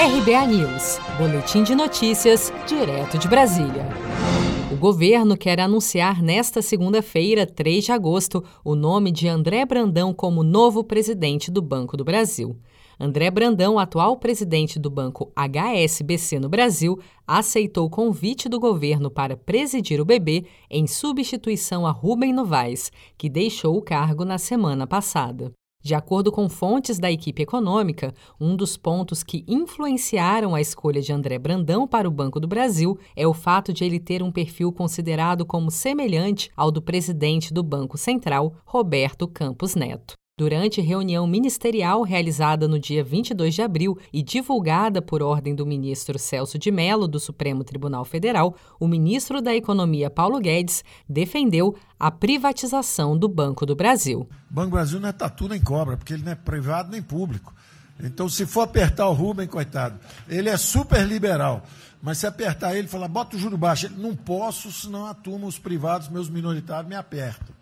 RBA News, Boletim de Notícias, direto de Brasília. O governo quer anunciar nesta segunda-feira, 3 de agosto, o nome de André Brandão como novo presidente do Banco do Brasil. André Brandão, atual presidente do banco HSBC no Brasil, aceitou o convite do governo para presidir o BB em substituição a Rubem Novaes, que deixou o cargo na semana passada. De acordo com fontes da equipe econômica, um dos pontos que influenciaram a escolha de André Brandão para o Banco do Brasil é o fato de ele ter um perfil considerado como semelhante ao do presidente do Banco Central, Roberto Campos Neto. Durante reunião ministerial realizada no dia 22 de abril e divulgada por ordem do ministro Celso de Mello do Supremo Tribunal Federal, o ministro da Economia Paulo Guedes defendeu a privatização do Banco do Brasil. O Banco do Brasil não é tatu nem cobra, porque ele não é privado nem público. Então, se for apertar o Rubem, coitado, ele é super liberal. Mas se apertar ele falar, bota o juro baixo, ele, não posso, senão a turma, os privados, meus minoritários, me apertam.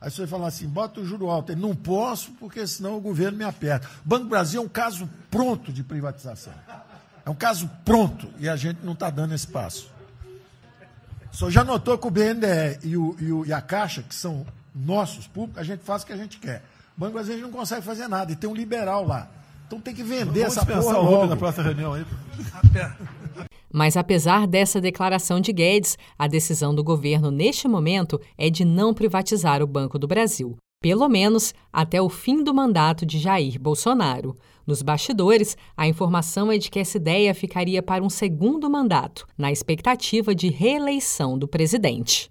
Aí você vai falar assim, bota o juro alto. Ele, não posso, porque senão o governo me aperta. O Banco do Brasil é um caso pronto de privatização. É um caso pronto e a gente não está dando esse passo. Só já notou que o BNDE e, o, e, o, e, a Caixa, que são nossos públicos, a gente faz o que a gente quer. O Banco Brasil não consegue fazer nada e tem um liberal lá. Então tem que vender Vamos essa porra logo. na próxima reunião aí. Mas apesar dessa declaração de Guedes, a decisão do governo neste momento é de não privatizar o Banco do Brasil, pelo menos até o fim do mandato de Jair Bolsonaro. Nos bastidores, a informação é de que essa ideia ficaria para um segundo mandato, na expectativa de reeleição do presidente.